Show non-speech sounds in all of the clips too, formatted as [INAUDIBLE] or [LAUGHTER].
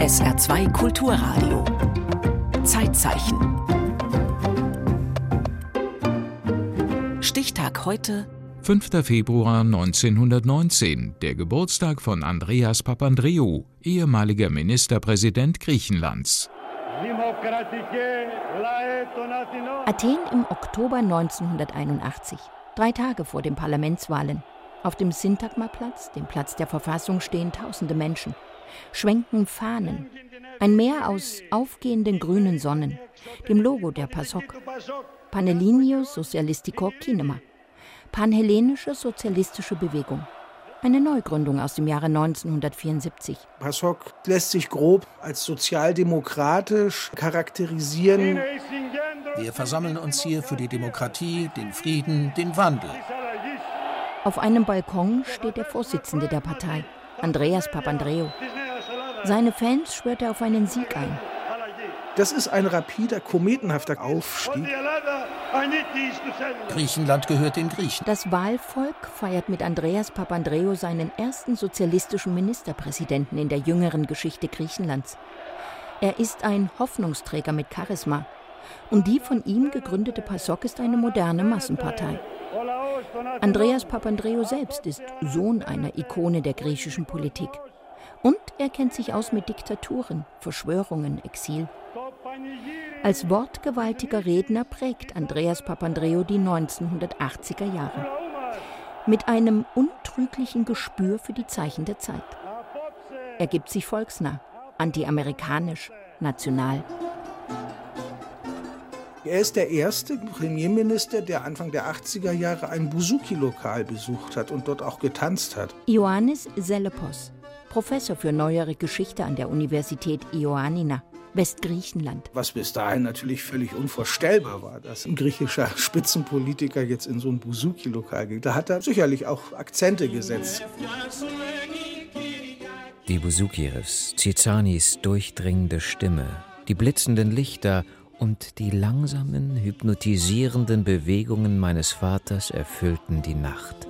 SR2 Kulturradio. Zeitzeichen. Stichtag heute. 5. Februar 1919, der Geburtstag von Andreas Papandreou, ehemaliger Ministerpräsident Griechenlands. Athen im Oktober 1981, drei Tage vor den Parlamentswahlen. Auf dem Syntagmaplatz, dem Platz der Verfassung, stehen tausende Menschen, schwenken Fahnen. Ein Meer aus aufgehenden grünen Sonnen, dem Logo der PASOK. Panelinio Socialistico Kinema. Panhellenische Sozialistische Bewegung. Eine Neugründung aus dem Jahre 1974. PASOK lässt sich grob als sozialdemokratisch charakterisieren. Wir versammeln uns hier für die Demokratie, den Frieden, den Wandel. Auf einem Balkon steht der Vorsitzende der Partei, Andreas Papandreou. Seine Fans schwört er auf einen Sieg ein. Das ist ein rapider, kometenhafter Aufstieg. Griechenland gehört den Griechen. Das Wahlvolk feiert mit Andreas Papandreou seinen ersten sozialistischen Ministerpräsidenten in der jüngeren Geschichte Griechenlands. Er ist ein Hoffnungsträger mit Charisma. Und die von ihm gegründete PASOK ist eine moderne Massenpartei. Andreas Papandreou selbst ist Sohn einer Ikone der griechischen Politik. Und er kennt sich aus mit Diktaturen, Verschwörungen, Exil. Als wortgewaltiger Redner prägt Andreas Papandreou die 1980er Jahre. Mit einem untrüglichen Gespür für die Zeichen der Zeit. Er gibt sich volksnah, antiamerikanisch, national. Er ist der erste Premierminister, der Anfang der 80er Jahre ein Buzuki-Lokal besucht hat und dort auch getanzt hat. Ioannis Selepos, Professor für neuere Geschichte an der Universität Ioannina. Westgriechenland. Was bis dahin natürlich völlig unvorstellbar war, dass ein griechischer [LAUGHS] Spitzenpolitiker jetzt in so ein Buzuki-Lokal geht. Da hat er sicherlich auch Akzente gesetzt. Die Buzuki-Riffs, Cizanis durchdringende Stimme, die blitzenden Lichter und die langsamen, hypnotisierenden Bewegungen meines Vaters erfüllten die Nacht.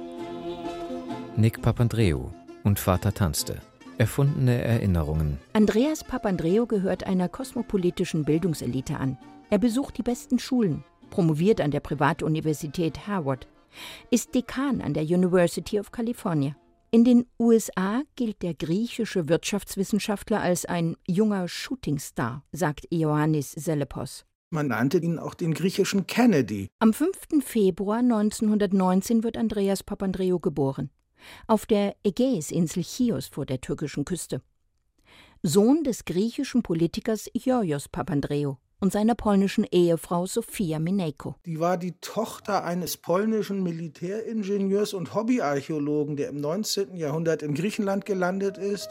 Nick Papandreou und Vater tanzte. Erfundene Erinnerungen. Andreas Papandreou gehört einer kosmopolitischen Bildungselite an. Er besucht die besten Schulen, promoviert an der Privatuniversität Harvard, ist Dekan an der University of California. In den USA gilt der griechische Wirtschaftswissenschaftler als ein junger Shootingstar, sagt Ioannis Selepos. Man nannte ihn auch den griechischen Kennedy. Am 5. Februar 1919 wird Andreas Papandreou geboren. Auf der Ägäisinsel Chios vor der türkischen Küste. Sohn des griechischen Politikers Georgios Papandreou und seiner polnischen Ehefrau Sofia Minejko. Die war die Tochter eines polnischen Militäringenieurs und Hobbyarchäologen, der im 19. Jahrhundert in Griechenland gelandet ist.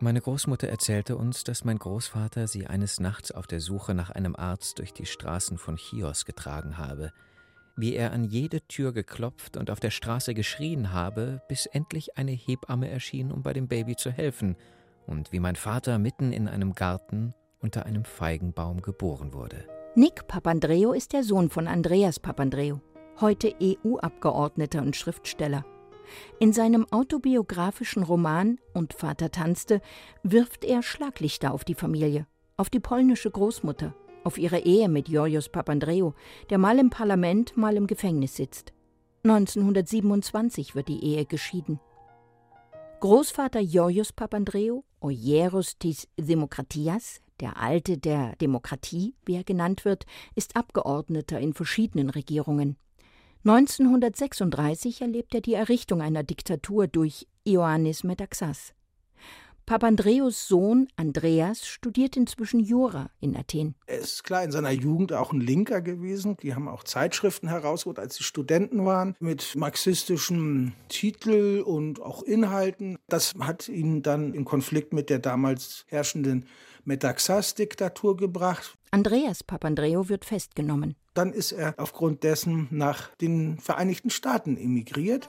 Meine Großmutter erzählte uns, dass mein Großvater sie eines Nachts auf der Suche nach einem Arzt durch die Straßen von Chios getragen habe, wie er an jede Tür geklopft und auf der Straße geschrien habe, bis endlich eine Hebamme erschien, um bei dem Baby zu helfen, und wie mein Vater mitten in einem Garten unter einem Feigenbaum geboren wurde. Nick Papandreou ist der Sohn von Andreas Papandreou, heute EU-Abgeordneter und Schriftsteller. In seinem autobiografischen Roman Und Vater tanzte wirft er Schlaglichter auf die Familie, auf die polnische Großmutter, auf ihre Ehe mit Georgios Papandreou, der mal im Parlament, mal im Gefängnis sitzt. 1927 wird die Ehe geschieden. Großvater Georgios Papandreou, Oyeros tis Demokratias, der Alte der Demokratie, wie er genannt wird, ist Abgeordneter in verschiedenen Regierungen. 1936 erlebt er die Errichtung einer Diktatur durch Ioannis Metaxas. Papandreous Sohn Andreas studiert inzwischen Jura in Athen. Er ist klar in seiner Jugend auch ein Linker gewesen. Die haben auch Zeitschriften herausgeholt, als sie Studenten waren, mit marxistischem Titel und auch Inhalten. Das hat ihn dann in Konflikt mit der damals herrschenden Metaxas-Diktatur gebracht. Andreas Papandreou wird festgenommen. Dann ist er aufgrund dessen nach den Vereinigten Staaten emigriert.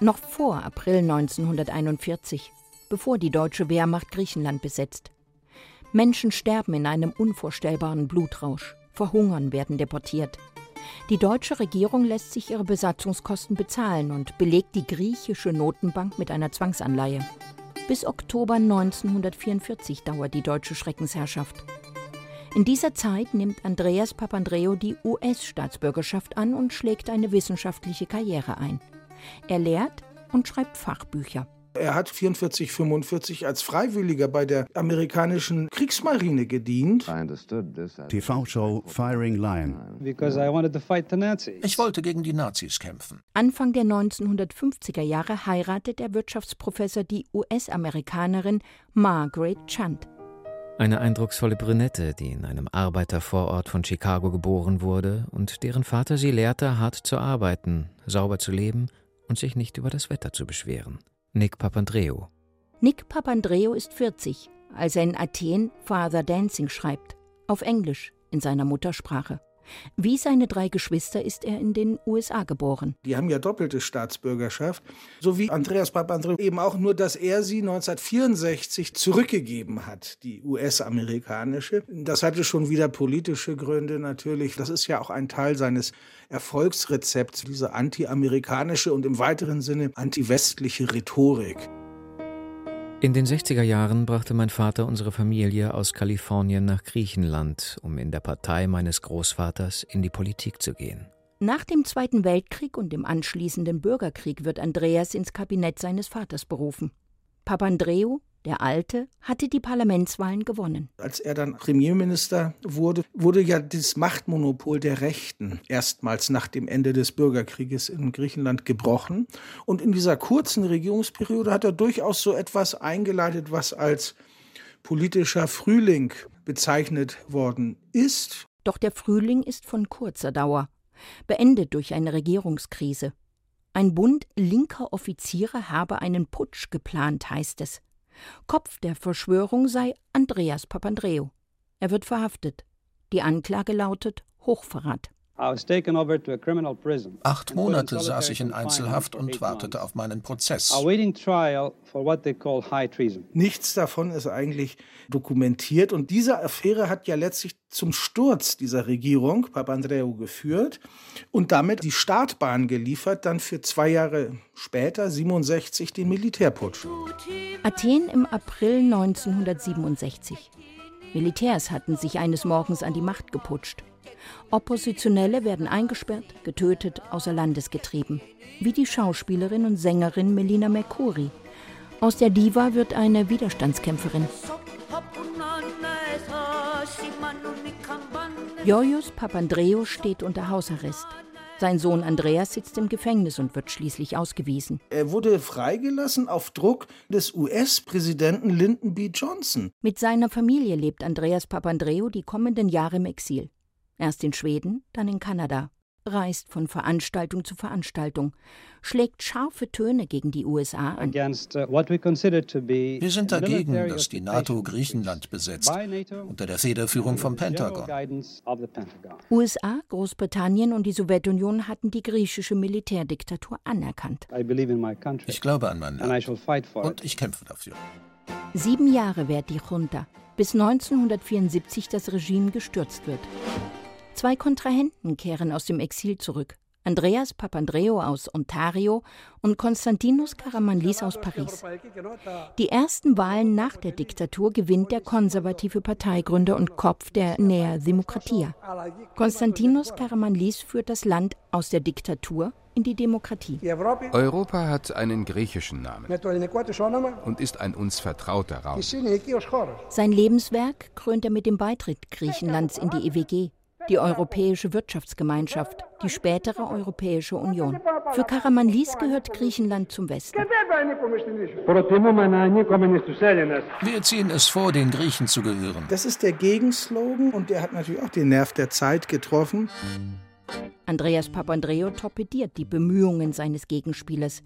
Noch vor April 1941 bevor die deutsche Wehrmacht Griechenland besetzt. Menschen sterben in einem unvorstellbaren Blutrausch, verhungern, werden deportiert. Die deutsche Regierung lässt sich ihre Besatzungskosten bezahlen und belegt die griechische Notenbank mit einer Zwangsanleihe. Bis Oktober 1944 dauert die deutsche Schreckensherrschaft. In dieser Zeit nimmt Andreas Papandreou die US-Staatsbürgerschaft an und schlägt eine wissenschaftliche Karriere ein. Er lehrt und schreibt Fachbücher. Er hat 44, 45 als Freiwilliger bei der amerikanischen Kriegsmarine gedient. TV-Show Firing Lion. Ich wollte gegen die Nazis kämpfen. Anfang der 1950er Jahre heiratet der Wirtschaftsprofessor die US-Amerikanerin Margaret Chant. Eine eindrucksvolle Brünette, die in einem Arbeitervorort von Chicago geboren wurde und deren Vater sie lehrte, hart zu arbeiten, sauber zu leben und sich nicht über das Wetter zu beschweren. Nick Papandreou. Nick Papandreou ist 40, als er in Athen Father Dancing schreibt, auf Englisch, in seiner Muttersprache. Wie seine drei Geschwister ist er in den USA geboren. Die haben ja doppelte Staatsbürgerschaft, so wie Andreas Papandreou eben auch nur, dass er sie 1964 zurückgegeben hat, die US-amerikanische. Das hatte schon wieder politische Gründe natürlich. Das ist ja auch ein Teil seines Erfolgsrezepts, diese anti-amerikanische und im weiteren Sinne anti-westliche Rhetorik. In den 60er Jahren brachte mein Vater unsere Familie aus Kalifornien nach Griechenland, um in der Partei meines Großvaters in die Politik zu gehen. Nach dem Zweiten Weltkrieg und dem anschließenden Bürgerkrieg wird Andreas ins Kabinett seines Vaters berufen. Papandreou der Alte hatte die Parlamentswahlen gewonnen. Als er dann Premierminister wurde, wurde ja das Machtmonopol der Rechten erstmals nach dem Ende des Bürgerkrieges in Griechenland gebrochen. Und in dieser kurzen Regierungsperiode hat er durchaus so etwas eingeleitet, was als politischer Frühling bezeichnet worden ist. Doch der Frühling ist von kurzer Dauer, beendet durch eine Regierungskrise. Ein Bund linker Offiziere habe einen Putsch geplant, heißt es. Kopf der Verschwörung sei Andreas Papandreou. Er wird verhaftet. Die Anklage lautet Hochverrat. Acht Monate saß ich in Einzelhaft und wartete auf meinen Prozess. Nichts davon ist eigentlich dokumentiert und diese Affäre hat ja letztlich zum Sturz dieser Regierung Papandreou geführt und damit die Startbahn geliefert, dann für zwei Jahre später, 67, den Militärputsch. Athen im April 1967. Militärs hatten sich eines Morgens an die Macht geputscht. Oppositionelle werden eingesperrt, getötet, außer Landes getrieben. Wie die Schauspielerin und Sängerin Melina Mercuri. Aus der Diva wird eine Widerstandskämpferin. Georgios Papandreou steht unter Hausarrest. Sein Sohn Andreas sitzt im Gefängnis und wird schließlich ausgewiesen. Er wurde freigelassen auf Druck des US-Präsidenten Lyndon B. Johnson. Mit seiner Familie lebt Andreas Papandreou die kommenden Jahre im Exil. Erst in Schweden, dann in Kanada, reist von Veranstaltung zu Veranstaltung, schlägt scharfe Töne gegen die USA an. Uh, Wir sind dagegen, dass die NATO Griechenland besetzt, unter der Federführung vom Pentagon. USA, Großbritannien und die Sowjetunion hatten die griechische Militärdiktatur anerkannt. Ich glaube an mein Land und ich kämpfe dafür. Sieben Jahre währt die Junta, bis 1974 das Regime gestürzt wird. Zwei Kontrahenten kehren aus dem Exil zurück. Andreas Papandreou aus Ontario und Konstantinos Karamanlis aus Paris. Die ersten Wahlen nach der Diktatur gewinnt der konservative Parteigründer und Kopf der Nea Demokratia. Konstantinos Karamanlis führt das Land aus der Diktatur in die Demokratie. Europa hat einen griechischen Namen und ist ein uns vertrauter Raum. Sein Lebenswerk krönt er mit dem Beitritt Griechenlands in die EWG die Europäische Wirtschaftsgemeinschaft, die spätere Europäische Union. Für Karamanlis gehört Griechenland zum Westen. Wir ziehen es vor, den Griechen zu gehören. Das ist der Gegenslogan und der hat natürlich auch den Nerv der Zeit getroffen. Andreas Papandreou torpediert die Bemühungen seines Gegenspielers,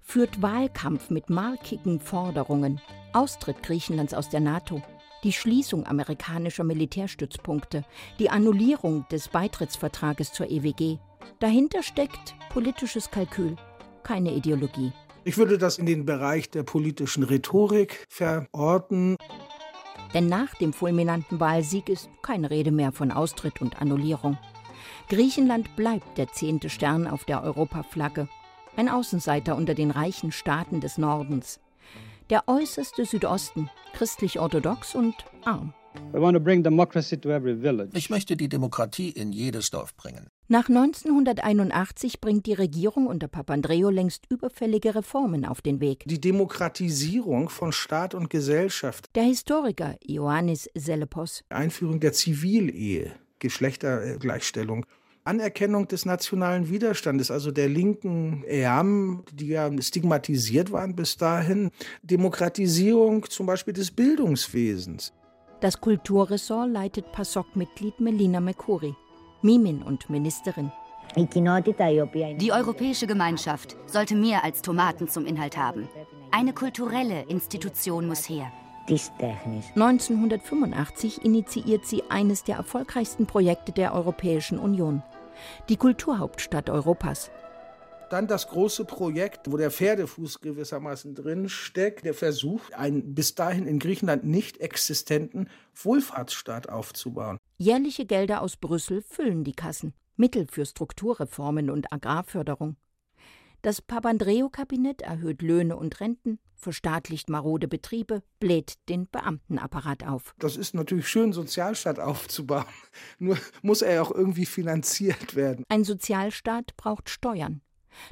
führt Wahlkampf mit markigen Forderungen, Austritt Griechenlands aus der NATO, die Schließung amerikanischer Militärstützpunkte, die Annullierung des Beitrittsvertrages zur EWG. Dahinter steckt politisches Kalkül, keine Ideologie. Ich würde das in den Bereich der politischen Rhetorik verorten. Denn nach dem fulminanten Wahlsieg ist keine Rede mehr von Austritt und Annullierung. Griechenland bleibt der zehnte Stern auf der Europaflagge, ein Außenseiter unter den reichen Staaten des Nordens. Der äußerste Südosten, christlich-orthodox und arm. Ich möchte die Demokratie in jedes Dorf bringen. Nach 1981 bringt die Regierung unter Papandreou längst überfällige Reformen auf den Weg. Die Demokratisierung von Staat und Gesellschaft. Der Historiker Ioannis Selepos. Einführung der Zivilehe, Geschlechtergleichstellung. Anerkennung des nationalen Widerstandes, also der linken EAM, die ja stigmatisiert waren bis dahin. Demokratisierung zum Beispiel des Bildungswesens. Das Kulturressort leitet PASOK-Mitglied Melina Mekuri, Mimin und Ministerin. Die europäische Gemeinschaft sollte mehr als Tomaten zum Inhalt haben. Eine kulturelle Institution muss her. 1985 initiiert sie eines der erfolgreichsten Projekte der Europäischen Union, die Kulturhauptstadt Europas. Dann das große Projekt, wo der Pferdefuß gewissermaßen drin steckt, der Versuch, einen bis dahin in Griechenland nicht existenten Wohlfahrtsstaat aufzubauen. Jährliche Gelder aus Brüssel füllen die Kassen. Mittel für Strukturreformen und Agrarförderung. Das Papandreou-Kabinett erhöht Löhne und Renten, verstaatlicht marode Betriebe, bläht den Beamtenapparat auf. Das ist natürlich schön, Sozialstaat [LAUGHS] aufzubauen. Nur muss er ja auch irgendwie finanziert werden. Ein Sozialstaat braucht Steuern.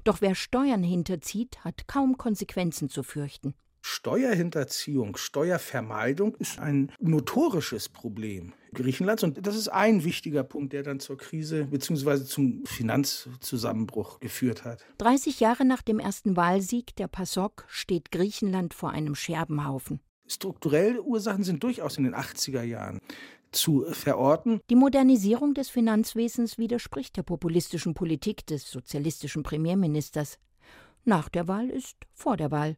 Doch wer Steuern hinterzieht, hat kaum Konsequenzen zu fürchten. Steuerhinterziehung, Steuervermeidung ist ein notorisches Problem Griechenlands. Und das ist ein wichtiger Punkt, der dann zur Krise bzw. zum Finanzzusammenbruch geführt hat. 30 Jahre nach dem ersten Wahlsieg der PASOK steht Griechenland vor einem Scherbenhaufen. Strukturelle Ursachen sind durchaus in den 80er Jahren zu verorten. Die Modernisierung des Finanzwesens widerspricht der populistischen Politik des sozialistischen Premierministers. Nach der Wahl ist vor der Wahl.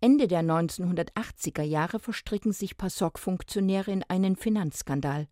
Ende der 1980er Jahre verstricken sich PASOK-Funktionäre in einen Finanzskandal.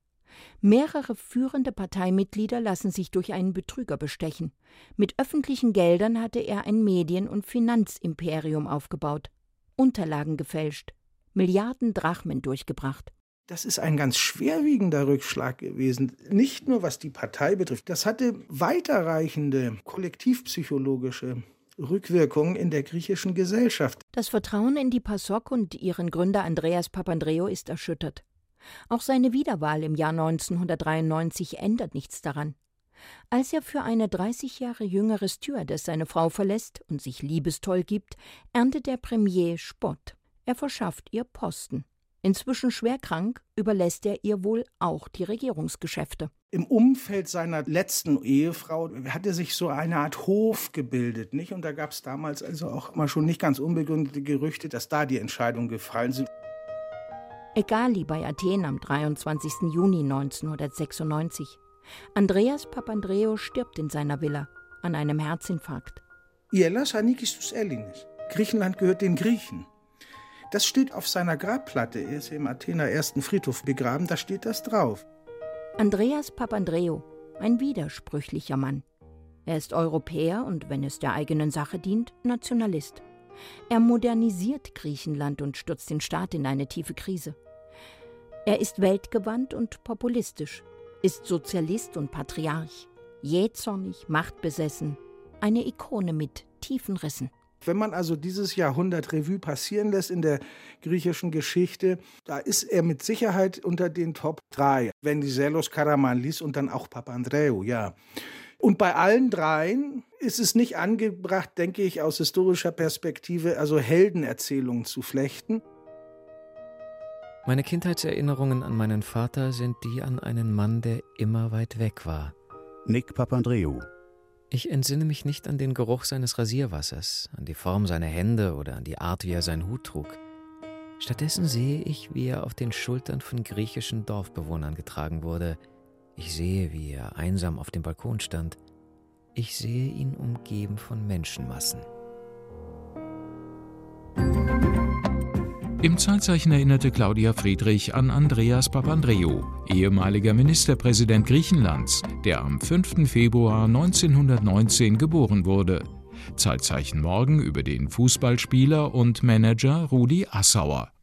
Mehrere führende Parteimitglieder lassen sich durch einen Betrüger bestechen. Mit öffentlichen Geldern hatte er ein Medien- und Finanzimperium aufgebaut, Unterlagen gefälscht, Milliarden Drachmen durchgebracht. Das ist ein ganz schwerwiegender Rückschlag gewesen, nicht nur was die Partei betrifft. Das hatte weiterreichende kollektivpsychologische Rückwirkungen in der griechischen Gesellschaft. Das Vertrauen in die PASOK und ihren Gründer Andreas Papandreou ist erschüttert. Auch seine Wiederwahl im Jahr 1993 ändert nichts daran. Als er für eine 30 Jahre jüngere Stewardess seine Frau verlässt und sich liebestoll gibt, erntet der Premier Spott. Er verschafft ihr Posten. Inzwischen schwer krank, überlässt er ihr wohl auch die Regierungsgeschäfte. Im Umfeld seiner letzten Ehefrau hatte sich so eine Art Hof gebildet, nicht? Und da gab es damals also auch immer schon nicht ganz unbegründete Gerüchte, dass da die Entscheidungen gefallen sind. Egal, wie bei Athen am 23. Juni 1996. Andreas Papandreou stirbt in seiner Villa an einem Herzinfarkt. Ielas anikistus Ellinis. Griechenland gehört den Griechen. Das steht auf seiner Grabplatte. Er ist im Athener ersten Friedhof begraben, da steht das drauf. Andreas Papandreou, ein widersprüchlicher Mann. Er ist Europäer und, wenn es der eigenen Sache dient, Nationalist. Er modernisiert Griechenland und stürzt den Staat in eine tiefe Krise. Er ist weltgewandt und populistisch, ist Sozialist und Patriarch, jähzornig, machtbesessen, eine Ikone mit tiefen Rissen. Wenn man also dieses Jahrhundert Revue passieren lässt in der griechischen Geschichte, da ist er mit Sicherheit unter den Top 3. Venizelos, Karamanlis und dann auch Papandreou, ja. Und bei allen dreien ist es nicht angebracht, denke ich, aus historischer Perspektive, also Heldenerzählungen zu flechten. Meine Kindheitserinnerungen an meinen Vater sind die an einen Mann, der immer weit weg war. Nick Papandreou, ich entsinne mich nicht an den Geruch seines Rasierwassers, an die Form seiner Hände oder an die Art, wie er seinen Hut trug. Stattdessen sehe ich, wie er auf den Schultern von griechischen Dorfbewohnern getragen wurde. Ich sehe, wie er einsam auf dem Balkon stand. Ich sehe ihn umgeben von Menschenmassen. Im Zeitzeichen erinnerte Claudia Friedrich an Andreas Papandreou, ehemaliger Ministerpräsident Griechenlands, der am 5. Februar 1919 geboren wurde. Zeitzeichen morgen über den Fußballspieler und Manager Rudi Assauer.